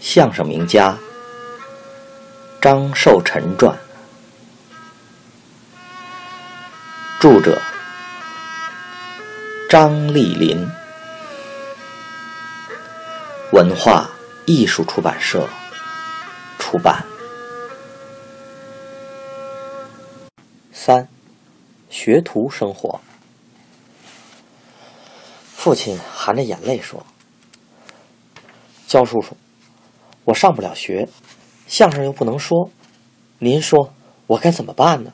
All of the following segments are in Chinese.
相声名家张寿臣传，著者张丽林，文化艺术出版社出版。三，学徒生活。父亲含着眼泪说：“焦叔叔。”我上不了学，相声又不能说，您说我该怎么办呢？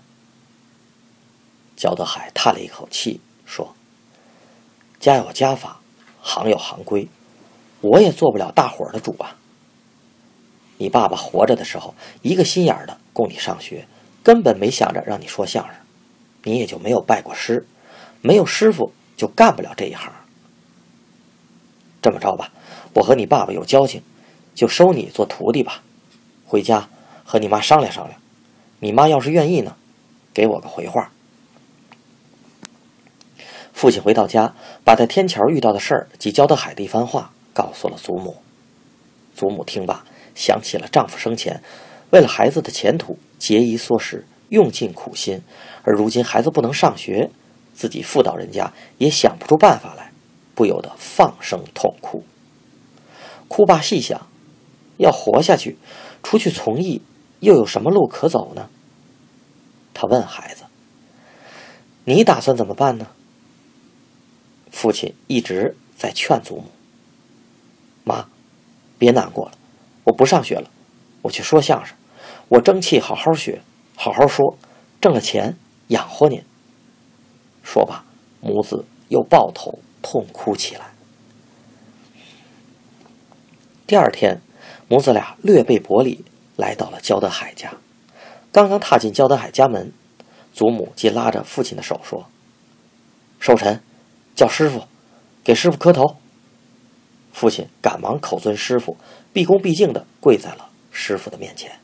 焦德海叹了一口气说：“家有家法，行有行规，我也做不了大伙儿的主啊。你爸爸活着的时候，一个心眼的供你上学，根本没想着让你说相声，你也就没有拜过师，没有师傅就干不了这一行。这么着吧，我和你爸爸有交情。”就收你做徒弟吧，回家和你妈商量商量。你妈要是愿意呢，给我个回话。父亲回到家，把在天桥遇到的事儿及焦德海的一番话告诉了祖母。祖母听罢，想起了丈夫生前为了孩子的前途节衣缩食，用尽苦心，而如今孩子不能上学，自己妇道人家也想不出办法来，不由得放声痛哭。哭罢细想。要活下去，出去从艺，又有什么路可走呢？他问孩子：“你打算怎么办呢？”父亲一直在劝祖母：“妈，别难过了，我不上学了，我去说相声，我争气好好学，好好说，挣了钱养活您。”说罢，母子又抱头痛哭起来。第二天。母子俩略备薄礼，来到了焦德海家。刚刚踏进焦德海家门，祖母即拉着父亲的手说：“寿臣，叫师傅，给师傅磕头。”父亲赶忙口尊师傅，毕恭毕敬地跪在了师傅的面前。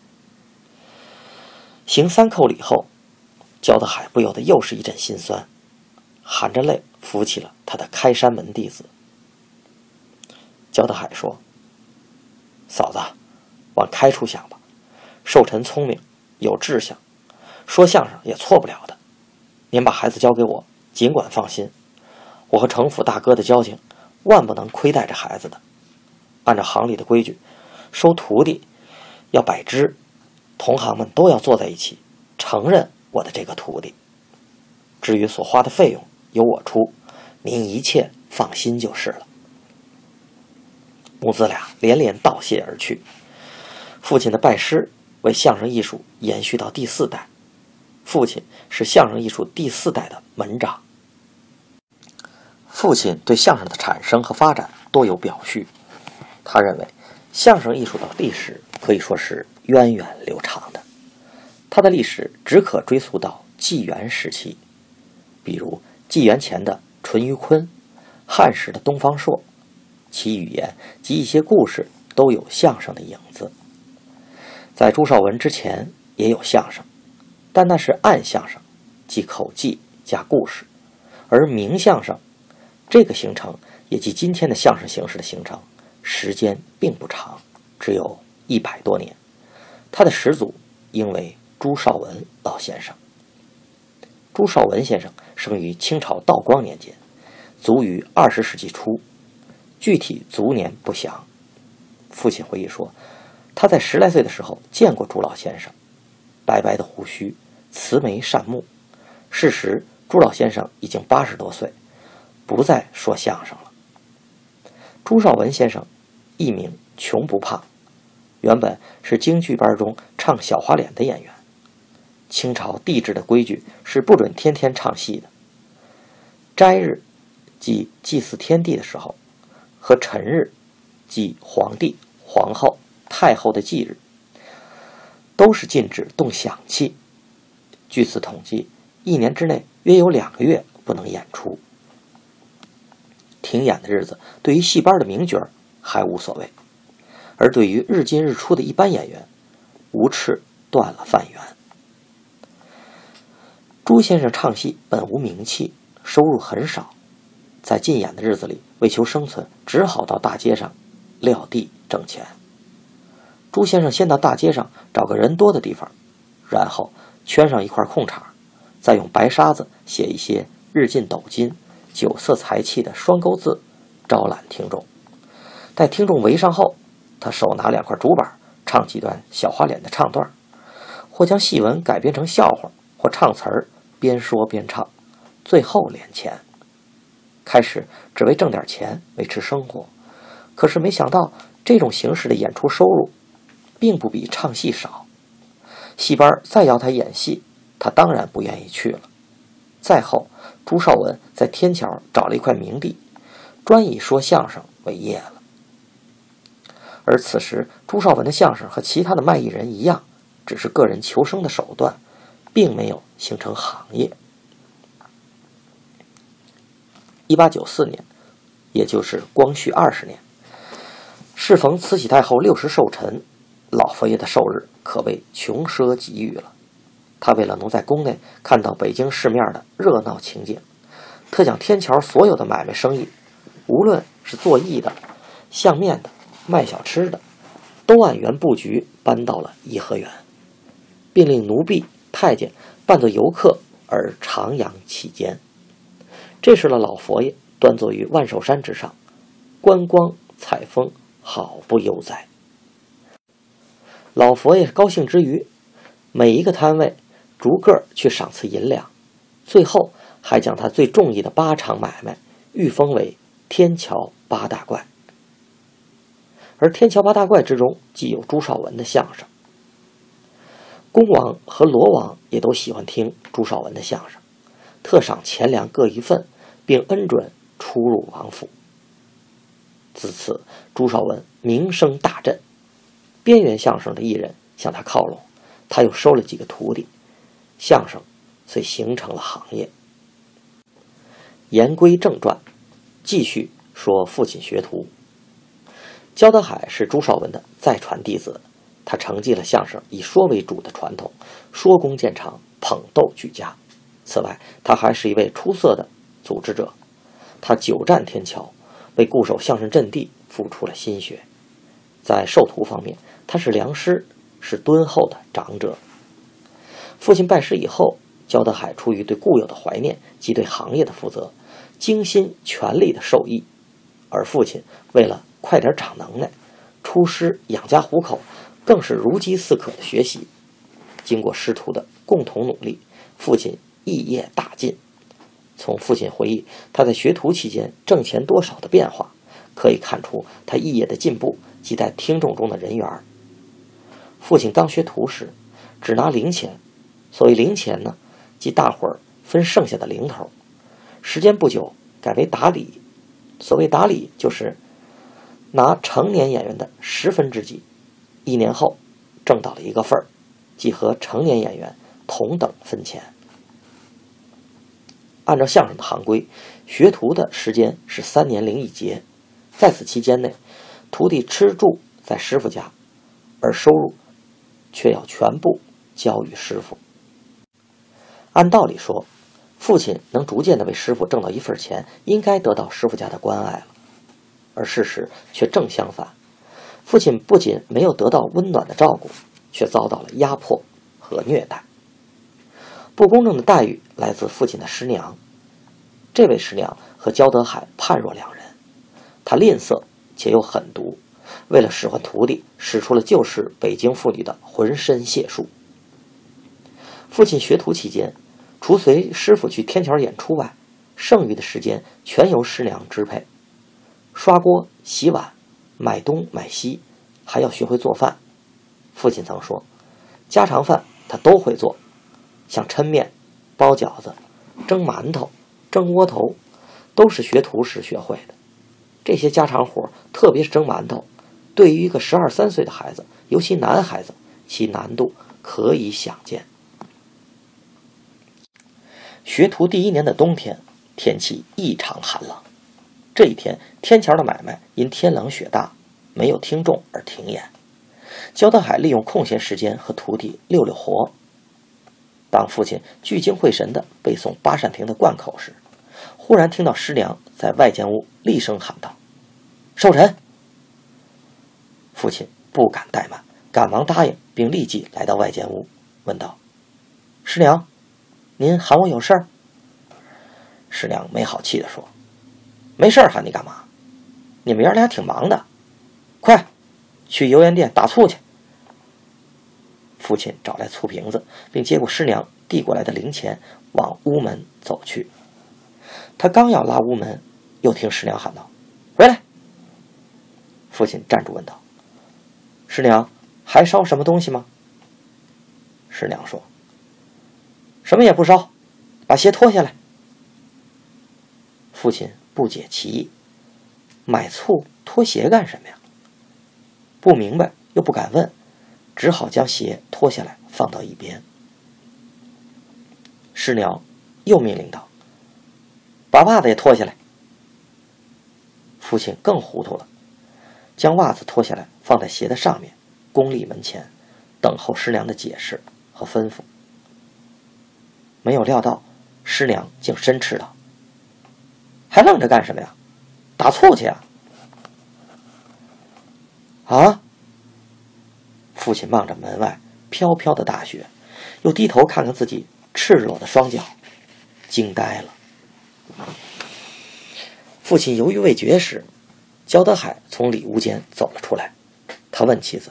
行三叩礼后，焦德海不由得又是一阵心酸，含着泪扶起了他的开山门弟子。焦德海说。嫂子，往开处想吧。寿臣聪明，有志向，说相声也错不了的。您把孩子交给我，尽管放心。我和城府大哥的交情，万不能亏待这孩子的。按照行里的规矩，收徒弟要摆支，同行们都要坐在一起，承认我的这个徒弟。至于所花的费用，由我出，您一切放心就是了。母子俩连连道谢而去。父亲的拜师为相声艺术延续到第四代，父亲是相声艺术第四代的门长。父亲对相声的产生和发展多有表述。他认为，相声艺术的历史可以说是源远流长的，它的历史只可追溯到纪元时期，比如纪元前的淳于髡，汉时的东方朔。其语言及一些故事都有相声的影子。在朱绍文之前也有相声，但那是暗相声，即口技加故事；而明相声这个形成，也即今天的相声形式的形成，时间并不长，只有一百多年。他的始祖应为朱绍文老先生。朱绍文先生生于清朝道光年间，卒于二十世纪初。具体卒年不详。父亲回忆说，他在十来岁的时候见过朱老先生，白白的胡须，慈眉善目。事实，朱老先生已经八十多岁，不再说相声了。朱绍文先生，艺名穷不怕，原本是京剧班中唱小花脸的演员。清朝帝制的规矩是不准天天唱戏的。斋日，即祭祀天地的时候。和辰日，即皇帝、皇后、太后的忌日，都是禁止动响器。据此统计，一年之内约有两个月不能演出。停演的日子，对于戏班的名角还无所谓，而对于日进日出的一般演员，无翅断了饭缘。朱先生唱戏本无名气，收入很少。在禁演的日子里，为求生存，只好到大街上撂地挣钱。朱先生先到大街上找个人多的地方，然后圈上一块空场，再用白沙子写一些“日进斗金”“酒色财气”的双钩字，招揽听众。待听众围上后，他手拿两块竹板，唱几段小花脸的唱段，或将戏文改编成笑话，或唱词儿，边说边唱，最后敛钱。开始只为挣点钱维持生活，可是没想到这种形式的演出收入，并不比唱戏少。戏班再要他演戏，他当然不愿意去了。再后，朱绍文在天桥找了一块名地，专以说相声为业了。而此时，朱绍文的相声和其他的卖艺人一样，只是个人求生的手段，并没有形成行业。一八九四年，也就是光绪二十年，适逢慈禧太后六十寿辰，老佛爷的寿日可谓穷奢极欲了。他为了能在宫内看到北京市面的热闹情景，特将天桥所有的买卖生意，无论是做艺的、相面的、卖小吃的，都按原布局搬到了颐和园，并令奴婢、太监扮作游客而徜徉其间。这时的老佛爷端坐于万寿山之上，观光采风，好不悠哉。老佛爷高兴之余，每一个摊位逐个去赏赐银两，最后还将他最中意的八场买卖御封为天桥八大怪。而天桥八大怪之中，既有朱绍文的相声，恭王和罗王也都喜欢听朱绍文的相声。特赏钱粮各一份，并恩准出入王府。自此，朱绍文名声大振，边缘相声的艺人向他靠拢，他又收了几个徒弟，相声遂形成了行业。言归正传，继续说父亲学徒。焦德海是朱绍文的再传弟子，他承继了相声以说为主的传统，说功见长，捧逗俱佳。此外，他还是一位出色的组织者。他久战天桥，为固守相声阵地付出了心血。在授徒方面，他是良师，是敦厚的长者。父亲拜师以后，焦德海出于对固有的怀念及对行业的负责，精心全力的授艺。而父亲为了快点长能耐，出师养家糊口，更是如饥似渴的学习。经过师徒的共同努力，父亲。艺业大进，从父亲回忆他在学徒期间挣钱多少的变化，可以看出他艺业的进步及在听众中的人缘。父亲刚学徒时，只拿零钱，所谓零钱呢，即大伙儿分剩下的零头。时间不久，改为打理，所谓打理就是拿成年演员的十分之几，一年后挣到了一个份儿，即和成年演员同等分钱。按照相声的行规，学徒的时间是三年零一节，在此期间内，徒弟吃住在师傅家，而收入却要全部交与师傅。按道理说，父亲能逐渐的为师傅挣到一份钱，应该得到师傅家的关爱了，而事实却正相反，父亲不仅没有得到温暖的照顾，却遭到了压迫和虐待。不公正的待遇来自父亲的师娘。这位师娘和焦德海判若两人，她吝啬且又狠毒，为了使唤徒弟，使出了旧时北京妇女的浑身解数。父亲学徒期间，除随师傅去天桥演出外，剩余的时间全由师娘支配，刷锅、洗碗、买东买西，还要学会做饭。父亲曾说，家常饭他都会做。像抻面、包饺子、蒸馒头、蒸窝头，都是学徒时学会的。这些家常活，特别是蒸馒头，对于一个十二三岁的孩子，尤其男孩子，其难度可以想见。学徒第一年的冬天，天气异常寒冷。这一天，天桥的买卖因天冷雪大，没有听众而停演。焦德海利用空闲时间和徒弟溜溜活。当父亲聚精会神地背诵八扇亭的贯口时，忽然听到师娘在外间屋厉声喊道：“寿辰！”父亲不敢怠慢，赶忙答应，并立即来到外间屋，问道：“师娘，您喊我有事儿？”师娘没好气地说：“没事儿喊你干嘛？你们爷俩挺忙的，快去油盐店打醋去。”父亲找来醋瓶子，并接过师娘递过来的零钱，往屋门走去。他刚要拉屋门，又听师娘喊道：“回来！”父亲站住，问道：“师娘，还烧什么东西吗？”师娘说：“什么也不烧，把鞋脱下来。”父亲不解其意：“买醋脱鞋干什么呀？”不明白又不敢问。只好将鞋脱下来放到一边。师娘又命令道：“把袜子也脱下来。”父亲更糊涂了，将袜子脱下来放在鞋的上面，公立门前，等候师娘的解释和吩咐。没有料到，师娘竟申斥道：“还愣着干什么呀？打醋去啊！”啊！父亲望着门外飘飘的大雪，又低头看看自己赤裸的双脚，惊呆了。父亲犹豫未决时，焦德海从里屋间走了出来。他问妻子：“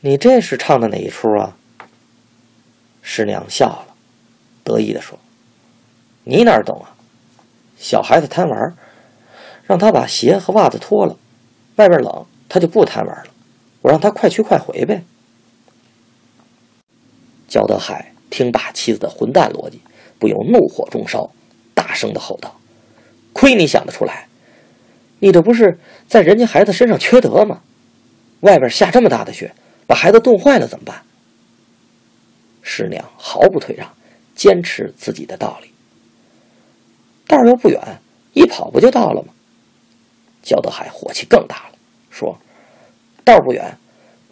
你这是唱的哪一出啊？”师娘笑了，得意地说：“你哪懂啊？小孩子贪玩，让他把鞋和袜子脱了，外边冷，他就不贪玩了。”我让他快去快回呗。焦德海听罢妻子的混蛋逻辑，不由怒火中烧，大声的吼道：“亏你想得出来！你这不是在人家孩子身上缺德吗？外边下这么大的雪，把孩子冻坏了怎么办？”师娘毫不退让，坚持自己的道理。道又不远，一跑不就到了吗？焦德海火气更大了，说。道不远，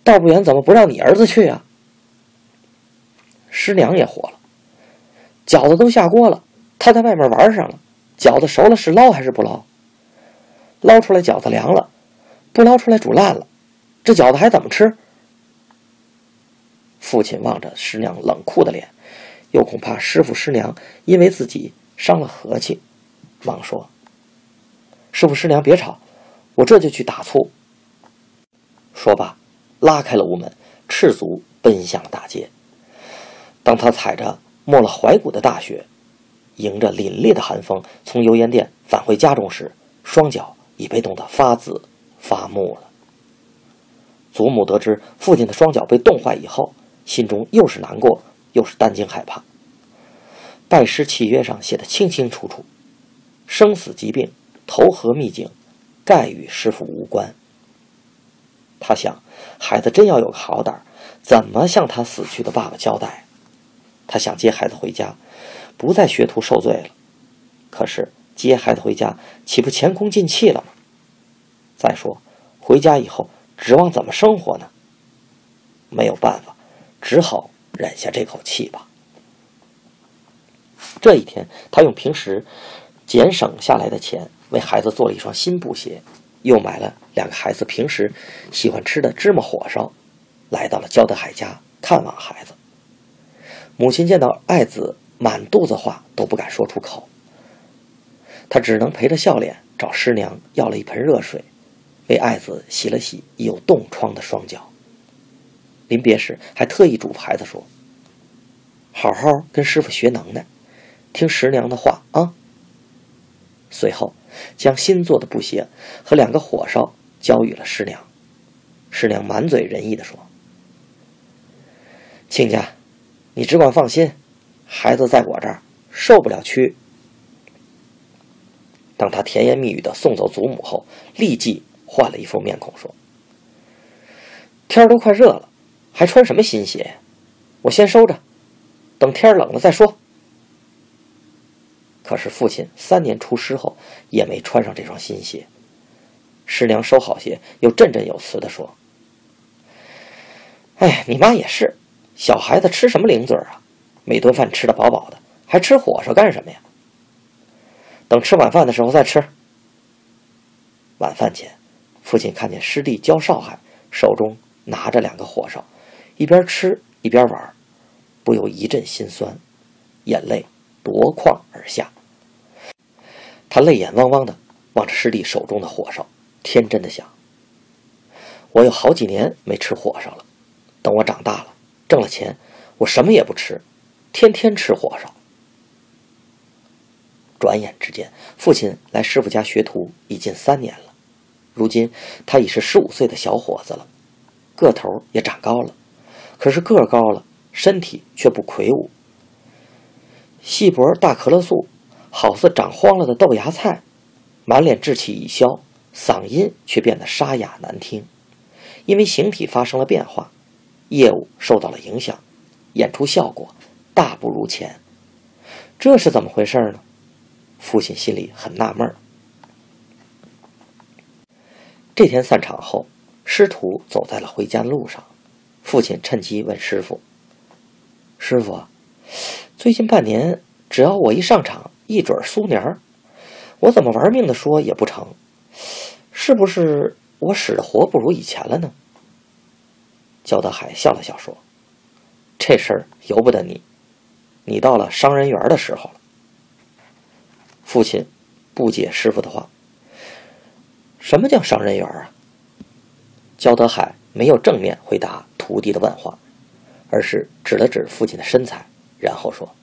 道不远，怎么不让你儿子去啊？师娘也火了，饺子都下锅了，他在外面玩上了，饺子熟了是捞还是不捞？捞出来饺子凉了，不捞出来煮烂了，这饺子还怎么吃？父亲望着师娘冷酷的脸，又恐怕师傅师娘因为自己伤了和气，忙说：“师傅师娘别吵，我这就去打醋。”说罢，拉开了屋门，赤足奔向了大街。当他踩着没了踝骨的大雪，迎着凛冽的寒风从油盐店返回家中时，双脚已被冻得发紫发木了。祖母得知父亲的双脚被冻坏以后，心中又是难过又是担惊害怕。拜师契约上写的清清楚楚：生死疾病、投河秘境，概与师傅无关。他想，孩子真要有个好胆怎么向他死去的爸爸交代？他想接孩子回家，不再学徒受罪了。可是接孩子回家，岂不前功尽弃了吗？再说，回家以后指望怎么生活呢？没有办法，只好忍下这口气吧。这一天，他用平时俭省下来的钱，为孩子做了一双新布鞋。又买了两个孩子平时喜欢吃的芝麻火烧，来到了焦德海家看望孩子。母亲见到爱子满肚子话都不敢说出口，他只能陪着笑脸找师娘要了一盆热水，为爱子洗了洗有冻疮的双脚。临别时还特意嘱咐孩子说：“好好跟师傅学能耐，听师娘的话啊。”随后。将新做的布鞋和两个火烧交予了师娘。师娘满嘴仁义地说：“亲家，你只管放心，孩子在我这儿受不了屈。”当他甜言蜜语的送走祖母后，立即换了一副面孔说：“天儿都快热了，还穿什么新鞋？我先收着，等天冷了再说。”可是父亲三年出师后也没穿上这双新鞋。师娘收好鞋，又振振有词地说：“哎，你妈也是，小孩子吃什么零嘴啊？每顿饭吃得饱饱的，还吃火烧干什么呀？等吃晚饭的时候再吃。”晚饭前，父亲看见师弟焦少海手中拿着两个火烧，一边吃一边玩，不由一阵心酸，眼泪夺眶而下。他泪眼汪汪的望着师弟手中的火烧，天真的想：我有好几年没吃火烧了，等我长大了，挣了钱，我什么也不吃，天天吃火烧。转眼之间，父亲来师傅家学徒已近三年了。如今他已是十五岁的小伙子了，个头也长高了。可是个高了，身体却不魁梧，细脖大可乐素，好似长荒了的豆芽菜，满脸稚气已消，嗓音却变得沙哑难听。因为形体发生了变化，业务受到了影响，演出效果大不如前。这是怎么回事呢？父亲心里很纳闷。这天散场后，师徒走在了回家的路上，父亲趁机问师傅：“师傅，最近半年，只要我一上场，一准苏年儿，我怎么玩命的说也不成？是不是我使的活不如以前了呢？”焦德海笑了笑说：“这事儿由不得你，你到了伤人缘的时候了。”父亲不解师傅的话：“什么叫伤人缘啊？”焦德海没有正面回答徒弟的问话，而是指了指父亲的身材，然后说：“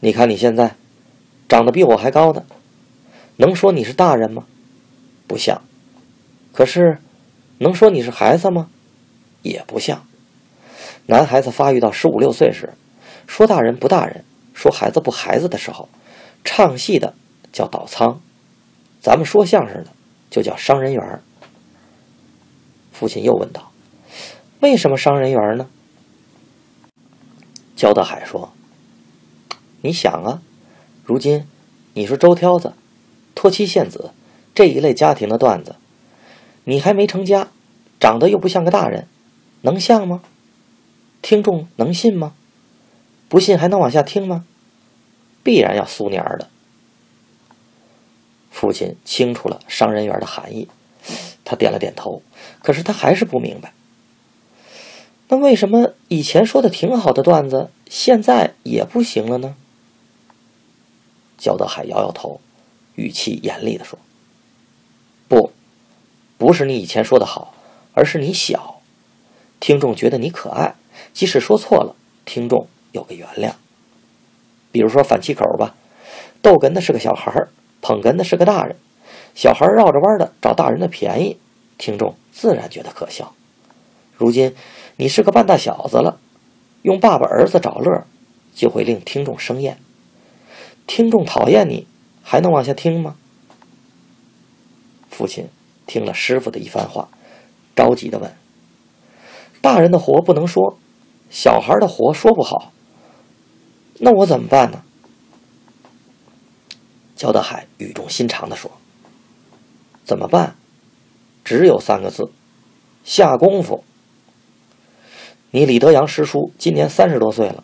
你看你现在长得比我还高呢，能说你是大人吗？不像。可是能说你是孩子吗？也不像。男孩子发育到十五六岁时，说大人不大人，说孩子不孩子的时候。”唱戏的叫倒仓，咱们说相声的就叫伤人缘。父亲又问道：“为什么伤人缘呢？”焦德海说：“你想啊，如今你说周挑子、托妻献子这一类家庭的段子，你还没成家，长得又不像个大人，能像吗？听众能信吗？不信还能往下听吗？”必然要苏年儿的。父亲清楚了伤人缘的含义，他点了点头。可是他还是不明白，那为什么以前说的挺好的段子，现在也不行了呢？焦德海摇摇头，语气严厉的说：“不，不是你以前说的好，而是你小，听众觉得你可爱，即使说错了，听众有个原谅。”比如说反气口吧，逗哏的是个小孩儿，捧哏的是个大人，小孩绕着弯的找大人的便宜，听众自然觉得可笑。如今你是个半大小子了，用爸爸儿子找乐，就会令听众生厌。听众讨厌你，还能往下听吗？父亲听了师傅的一番话，着急的问：“大人的活不能说，小孩的活说不好。”那我怎么办呢？焦德海语重心长的说：“怎么办？只有三个字：下功夫。你李德阳师叔今年三十多岁了，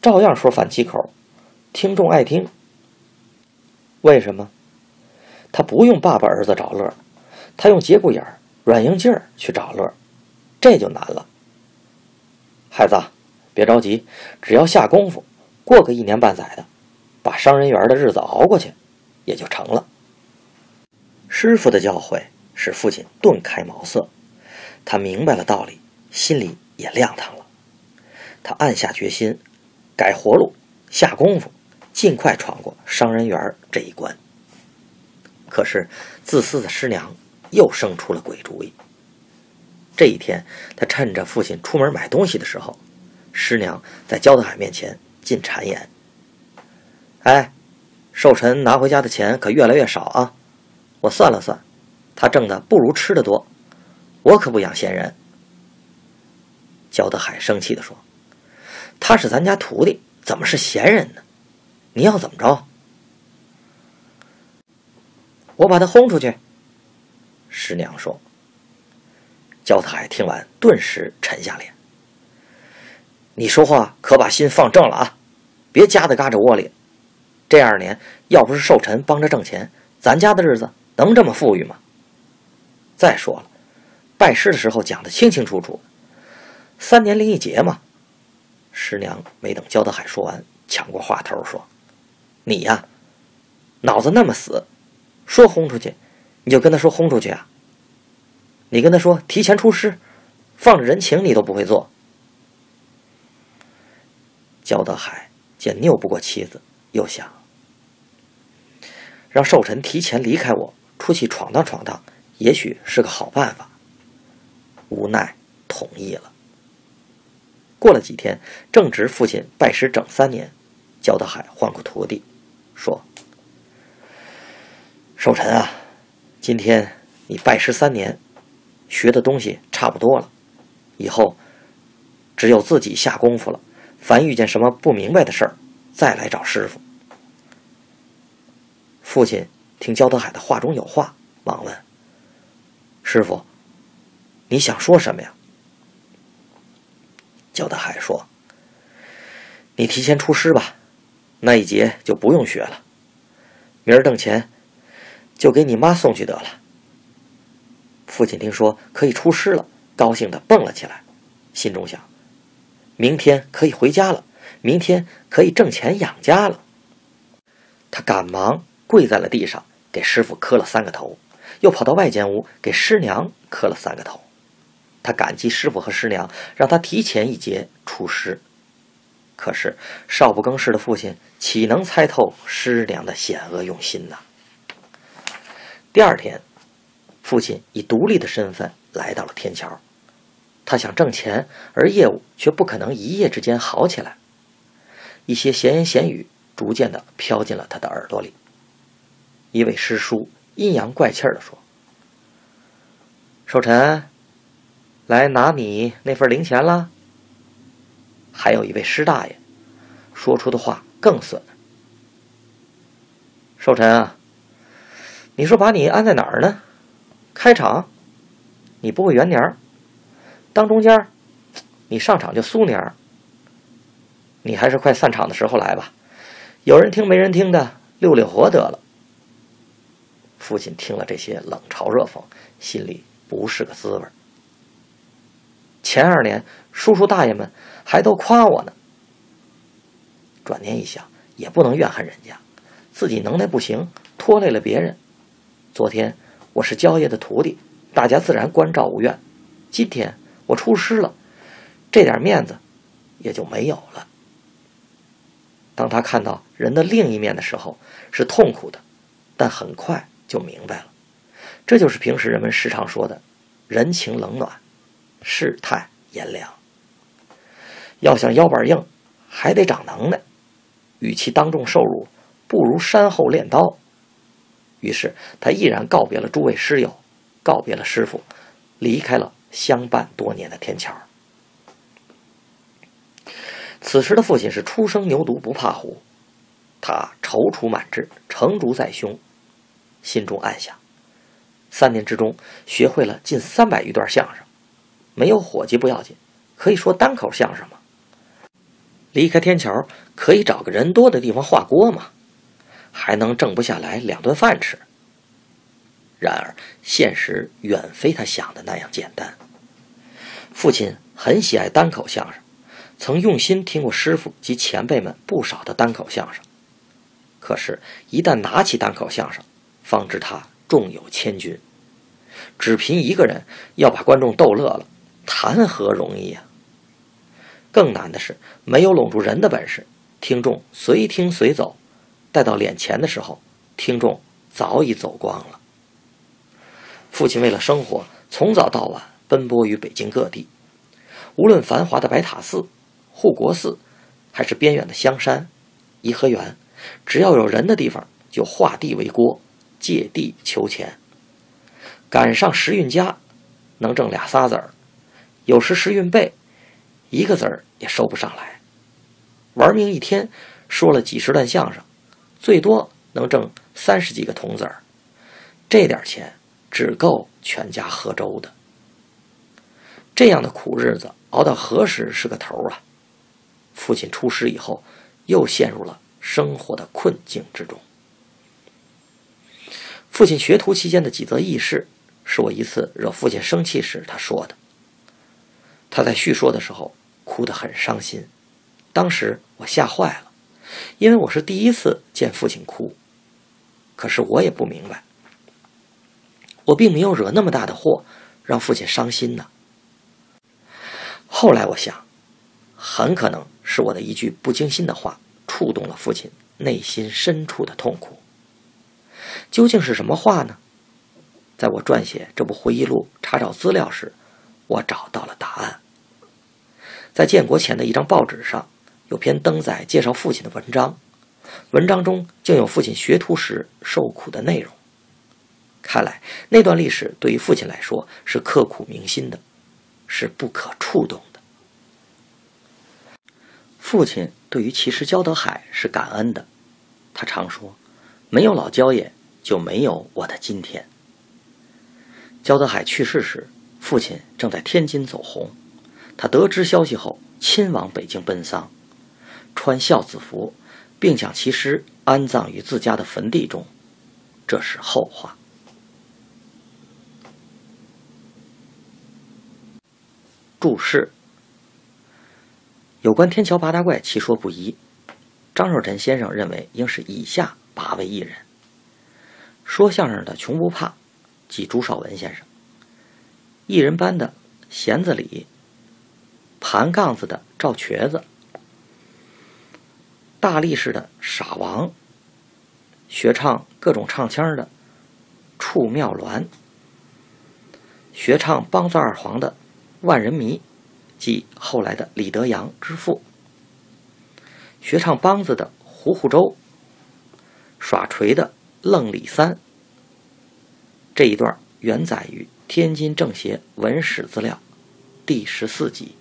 照样说反气口，听众爱听。为什么？他不用爸爸儿子找乐，他用节骨眼、软硬劲儿去找乐，这就难了。孩子，别着急，只要下功夫。”过个一年半载的，把伤人缘的日子熬过去，也就成了。师傅的教诲使父亲顿开茅塞，他明白了道理，心里也亮堂了。他暗下决心，改活路，下功夫，尽快闯过伤人缘这一关。可是自私的师娘又生出了鬼主意。这一天，他趁着父亲出门买东西的时候，师娘在焦德海面前。进谗言：“哎，寿辰拿回家的钱可越来越少啊！我算了算，他挣的不如吃的多，我可不养闲人。”焦德海生气的说：“他是咱家徒弟，怎么是闲人呢？你要怎么着？我把他轰出去。”师娘说。焦德海听完，顿时沉下脸。你说话可把心放正了啊，别夹在嘎着窝里。这二年要不是寿辰帮着挣钱，咱家的日子能这么富裕吗？再说了，拜师的时候讲的清清楚楚，三年零一劫嘛。师娘没等焦德海说完，抢过话头说：“你呀，脑子那么死，说轰出去，你就跟他说轰出去啊。你跟他说提前出师，放着人情你都不会做。”焦德海见拗不过妻子，又想让寿辰提前离开我，出去闯荡闯荡，也许是个好办法。无奈同意了。过了几天，正值父亲拜师整三年，焦德海换过徒弟，说：“寿辰啊，今天你拜师三年，学的东西差不多了，以后只有自己下功夫了。凡遇见什么不明白的事儿，再来找师傅。”父亲听焦德海的话中有话，忙问：“师傅，你想说什么呀？”焦德海说：“你提前出师吧，那一节就不用学了。明儿挣钱，就给你妈送去得了。”父亲听说可以出师了，高兴的蹦了起来，心中想：明天可以回家了，明天可以挣钱养家了。他赶忙跪在了地上，给师傅磕了三个头，又跑到外间屋给师娘磕了三个头。他感激师傅和师娘，让他提前一节出师。可是少不更事的父亲岂能猜透师娘的险恶用心呢？第二天，父亲以独立的身份来到了天桥。他想挣钱，而业务却不可能一夜之间好起来。一些闲言闲语逐渐的飘进了他的耳朵里。一位师叔阴阳怪气的说：“寿辰。”来拿你那份零钱了。还有一位师大爷，说出的话更损。寿辰啊，你说把你安在哪儿呢？开场，你不会圆年儿；当中间，你上场就苏年儿。你还是快散场的时候来吧，有人听没人听的，溜溜活得了。父亲听了这些冷嘲热讽，心里不是个滋味儿。前二年，叔叔大爷们还都夸我呢。转念一想，也不能怨恨人家，自己能耐不行，拖累了别人。昨天我是焦爷的徒弟，大家自然关照无怨。今天我出师了，这点面子也就没有了。当他看到人的另一面的时候，是痛苦的，但很快就明白了，这就是平时人们时常说的人情冷暖。世态炎凉，要想腰板硬，还得长能耐。与其当众受辱，不如山后练刀。于是他毅然告别了诸位师友，告别了师傅，离开了相伴多年的天桥。此时的父亲是初生牛犊不怕虎，他踌躇满志，成竹在胸，心中暗想：三年之中，学会了近三百余段相声。没有伙计不要紧，可以说单口相声吗？离开天桥，可以找个人多的地方画锅吗？还能挣不下来两顿饭吃。然而现实远非他想的那样简单。父亲很喜爱单口相声，曾用心听过师傅及前辈们不少的单口相声。可是，一旦拿起单口相声，方知他重有千钧，只凭一个人要把观众逗乐了。谈何容易呀！更难的是没有拢住人的本事，听众随听随走，待到脸前的时候，听众早已走光了。父亲为了生活，从早到晚奔波于北京各地，无论繁华的白塔寺、护国寺，还是边远的香山、颐和园，只要有人的地方，就画地为锅，借地求钱。赶上时运佳，能挣俩仨子儿。有时时运背，一个子儿也收不上来。玩命一天，说了几十段相声，最多能挣三十几个铜子儿。这点钱只够全家喝粥的。这样的苦日子熬到何时是个头啊？父亲出师以后，又陷入了生活的困境之中。父亲学徒期间的几则轶事，是我一次惹父亲生气时他说的。他在叙说的时候哭得很伤心，当时我吓坏了，因为我是第一次见父亲哭。可是我也不明白，我并没有惹那么大的祸，让父亲伤心呢。后来我想，很可能是我的一句不经心的话触动了父亲内心深处的痛苦。究竟是什么话呢？在我撰写这部回忆录、查找资料时，我找到了答案。在建国前的一张报纸上，有篇登载介绍父亲的文章，文章中竟有父亲学徒时受苦的内容。看来那段历史对于父亲来说是刻骨铭心的，是不可触动的。父亲对于其实焦德海是感恩的，他常说：“没有老焦爷，就没有我的今天。”焦德海去世时，父亲正在天津走红。他得知消息后，亲往北京奔丧，穿孝子服，并将其尸安葬于自家的坟地中。这是后话。注释：有关天桥八大怪，其说不一。张寿臣先生认为，应是以下八位艺人：说相声的穷不怕，即朱绍文先生；艺人班的弦子李。盘杠子的赵瘸子，大力士的傻王，学唱各种唱腔的处妙鸾，学唱梆子二黄的万人迷，即后来的李德阳之父，学唱梆子的胡胡周，耍锤的愣李三。这一段原载于天津政协文史资料第十四集。